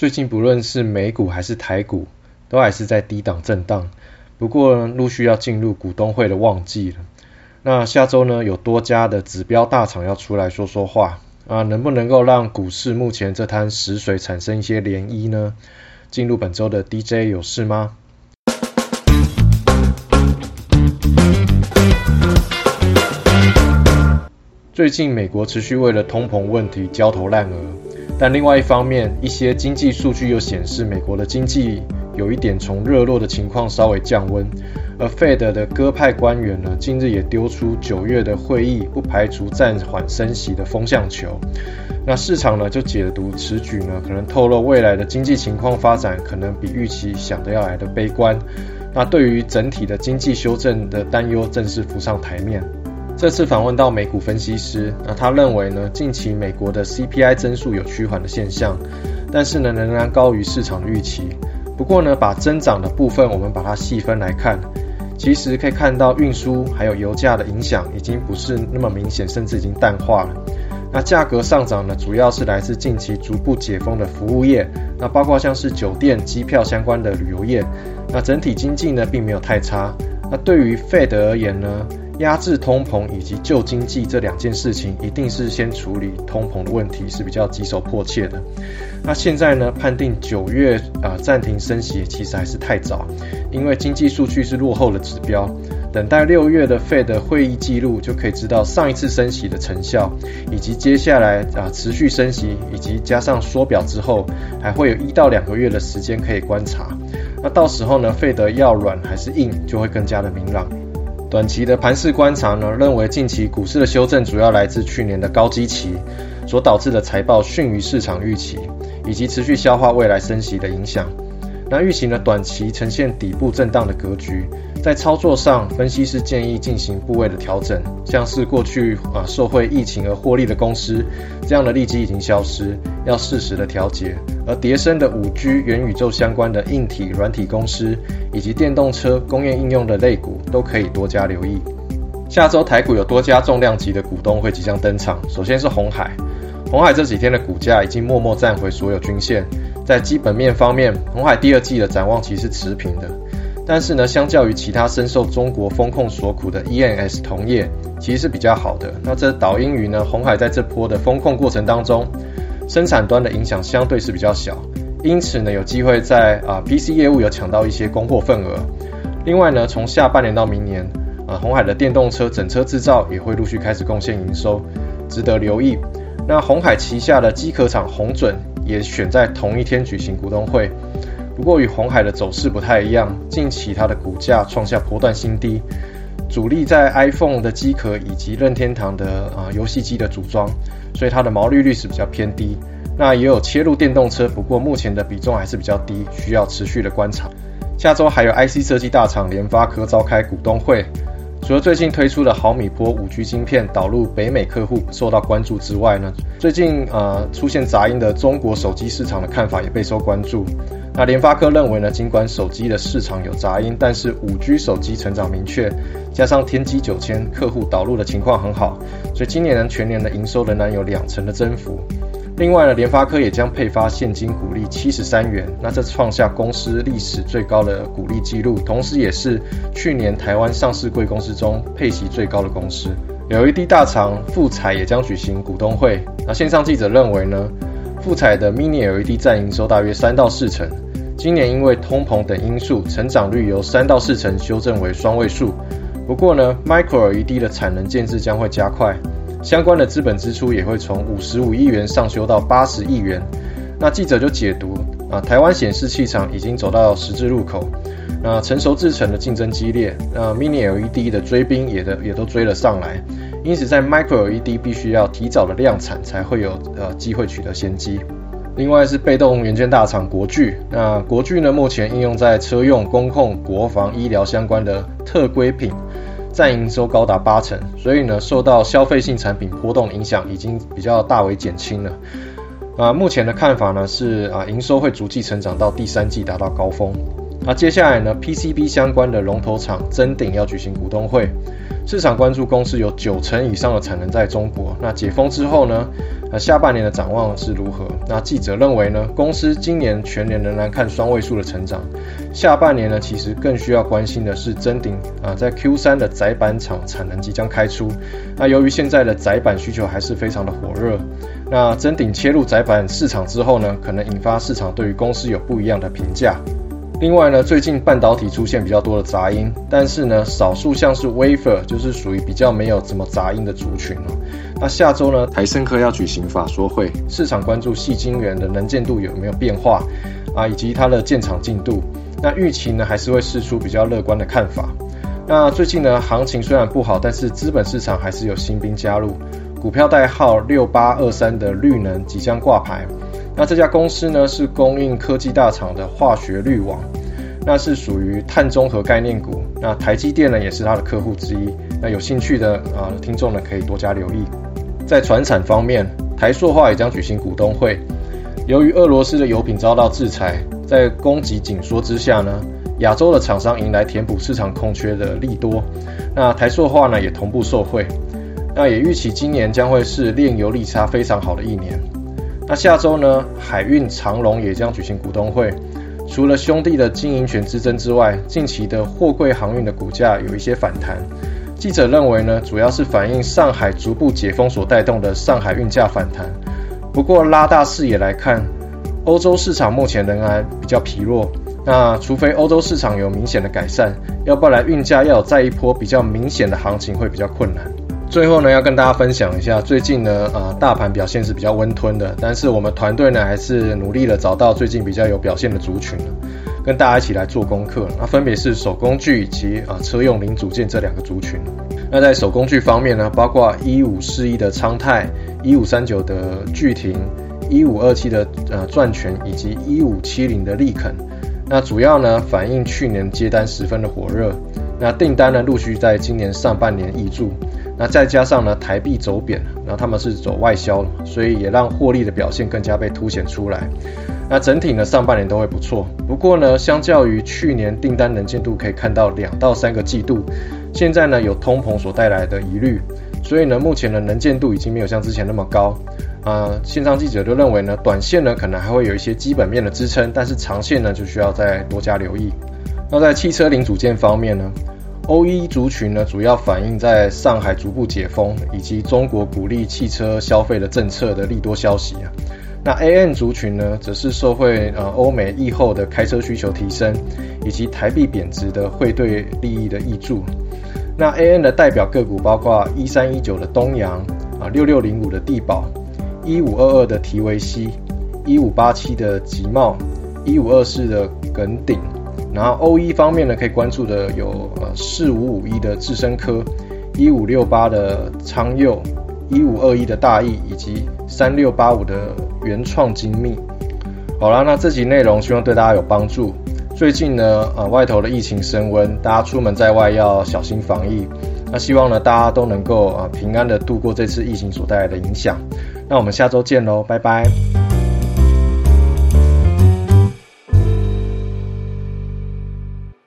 最近不论是美股还是台股，都还是在低档震荡。不过陆续要进入股东会的旺季了。那下周呢，有多家的指标大厂要出来说说话啊，能不能够让股市目前这滩死水产生一些涟漪呢？进入本周的 DJ 有事吗？最近美国持续为了通膨问题焦头烂额，但另外一方面，一些经济数据又显示美国的经济有一点从热络的情况稍微降温。而 Fed 的鸽派官员呢，近日也丢出九月的会议不排除暂缓升息的风向球。那市场呢就解读此举呢，可能透露未来的经济情况发展可能比预期想的要来的悲观。那对于整体的经济修正的担忧正式浮上台面。这次访问到美股分析师，那他认为呢，近期美国的 CPI 增速有趋缓的现象，但是呢仍然高于市场的预期。不过呢，把增长的部分我们把它细分来看，其实可以看到运输还有油价的影响已经不是那么明显，甚至已经淡化了。那价格上涨呢，主要是来自近期逐步解封的服务业，那包括像是酒店、机票相关的旅游业。那整体经济呢，并没有太差。那对于 Fed 而言呢？压制通膨以及旧经济这两件事情，一定是先处理通膨的问题是比较棘手迫切的。那现在呢，判定九月啊暂停升息其实还是太早，因为经济数据是落后的指标。等待六月的 Fed 会议记录，就可以知道上一次升息的成效，以及接下来啊持续升息，以及加上缩表之后，还会有一到两个月的时间可以观察。那到时候呢，Fed 要软还是硬，就会更加的明朗。短期的盘势观察呢，认为近期股市的修正主要来自去年的高基期所导致的财报逊于市场预期，以及持续消化未来升息的影响。那预期呢，短期呈现底部震荡的格局。在操作上，分析师建议进行部位的调整，像是过去啊受惠疫情而获利的公司，这样的利基已经消失，要适时的调节。而叠升的五 G 元宇宙相关的硬体、软体公司，以及电动车工业应用的类股，都可以多加留意。下周台股有多家重量级的股东会即将登场，首先是红海，红海这几天的股价已经默默站回所有均线，在基本面方面，红海第二季的展望其实持平的。但是呢，相较于其他深受中国风控所苦的 ENS 同业，其实是比较好的。那这导因于呢，红海在这波的风控过程当中，生产端的影响相对是比较小，因此呢，有机会在啊 PC 业务有抢到一些供货份额。另外呢，从下半年到明年，啊红海的电动车整车制造也会陆续开始贡献营收，值得留意。那红海旗下的机壳厂红准也选在同一天举行股东会。不过与红海的走势不太一样，近期它的股价创下波段新低，主力在 iPhone 的机壳以及任天堂的啊游戏机的组装，所以它的毛利率是比较偏低。那也有切入电动车，不过目前的比重还是比较低，需要持续的观察。下周还有 IC 设计大厂联发科召开股东会，除了最近推出的毫米波五 G 晶片导入北美客户受到关注之外呢，最近啊出现杂音的中国手机市场的看法也备受关注。那联发科认为呢，尽管手机的市场有杂音，但是五 G 手机成长明确，加上天玑九千客户导入的情况很好，所以今年呢全年的营收仍然有两成的增幅。另外呢，联发科也将配发现金股利七十三元，那这创下公司历史最高的股利记录，同时也是去年台湾上市贵公司中配息最高的公司。LED 大厂富彩也将举行股东会，那线上记者认为呢，富彩的 Mini LED 占营收大约三到四成。今年因为通膨等因素，成长率由三到四成修正为双位数。不过呢，Micro LED 的产能建制将会加快，相关的资本支出也会从五十五亿元上修到八十亿元。那记者就解读啊，台湾显示器厂已经走到十字路口，那成熟制程的竞争激烈，那 Mini LED 的追兵也的也都追了上来，因此在 Micro LED 必须要提早的量产，才会有呃机会取得先机。另外是被动元件大厂国巨，那国巨呢，目前应用在车用、工控、国防、医疗相关的特规品，占营收高达八成，所以呢，受到消费性产品波动影响，已经比较大为减轻了。啊，目前的看法呢是啊，营收会逐季成长到第三季达到高峰。那接下来呢，PCB 相关的龙头厂臻鼎要举行股东会，市场关注公司有九成以上的产能在中国。那解封之后呢？那下半年的展望是如何？那记者认为呢，公司今年全年仍然看双位数的成长。下半年呢，其实更需要关心的是臻鼎啊，在 Q 三的窄板厂产能即将开出。那由于现在的窄板需求还是非常的火热，那臻鼎切入窄板市场之后呢，可能引发市场对于公司有不一样的评价。另外呢，最近半导体出现比较多的杂音，但是呢，少数像是 wafer 就是属于比较没有怎么杂音的族群哦。那下周呢，台盛科要举行法说会，市场关注细晶圆的能见度有没有变化啊，以及它的建厂进度。那预期呢，还是会试出比较乐观的看法。那最近呢，行情虽然不好，但是资本市场还是有新兵加入，股票代号六八二三的绿能即将挂牌。那这家公司呢，是供应科技大厂的化学滤网，那是属于碳中和概念股。那台积电呢，也是它的客户之一。那有兴趣的啊听众呢，可以多加留意。在船产方面，台塑化也将举行股东会。由于俄罗斯的油品遭到制裁，在供给紧缩之下呢，亚洲的厂商迎来填补市场空缺的利多。那台塑化呢，也同步受惠。那也预期今年将会是炼油利差非常好的一年。那下周呢，海运长龙也将举行股东会。除了兄弟的经营权之争之外，近期的货柜航运的股价有一些反弹。记者认为呢，主要是反映上海逐步解封所带动的上海运价反弹。不过拉大视野来看，欧洲市场目前仍然比较疲弱。那除非欧洲市场有明显的改善，要不然运价要有再一波比较明显的行情会比较困难。最后呢，要跟大家分享一下，最近呢，呃，大盘表现是比较温吞的，但是我们团队呢，还是努力的找到最近比较有表现的族群，跟大家一起来做功课。那分别是手工具以及啊车用零组件这两个族群。那在手工具方面呢，包括一五四一的昌泰、一五三九的巨庭、一五二七的呃钻泉以及一五七零的利肯。那主要呢，反映去年接单十分的火热，那订单呢，陆续在今年上半年挹注。那再加上呢，台币走贬，然后他们是走外销，所以也让获利的表现更加被凸显出来。那整体呢，上半年都会不错。不过呢，相较于去年订单能见度可以看到两到三个季度，现在呢有通膨所带来的疑虑，所以呢目前的能见度已经没有像之前那么高。啊，线上记者都认为呢，短线呢可能还会有一些基本面的支撑，但是长线呢就需要再多加留意。那在汽车零组件方面呢？O E 族群呢，主要反映在上海逐步解封，以及中国鼓励汽车消费的政策的利多消息啊。那 A N 族群呢，则是受惠呃欧美疫后的开车需求提升，以及台币贬值的汇兑利益的益助。那 A N 的代表个股包括一三一九的东阳啊，六六零五的地保，一五二二的提维西，一五八七的吉茂，一五二四的耿鼎。然后 O E 方面呢，可以关注的有呃四五五一的智深科，一五六八的昌佑，一五二一的大益，以及三六八五的原创精密。好啦，那这集内容希望对大家有帮助。最近呢，呃外头的疫情升温，大家出门在外要小心防疫。那希望呢大家都能够啊平安的度过这次疫情所带来的影响。那我们下周见喽，拜拜。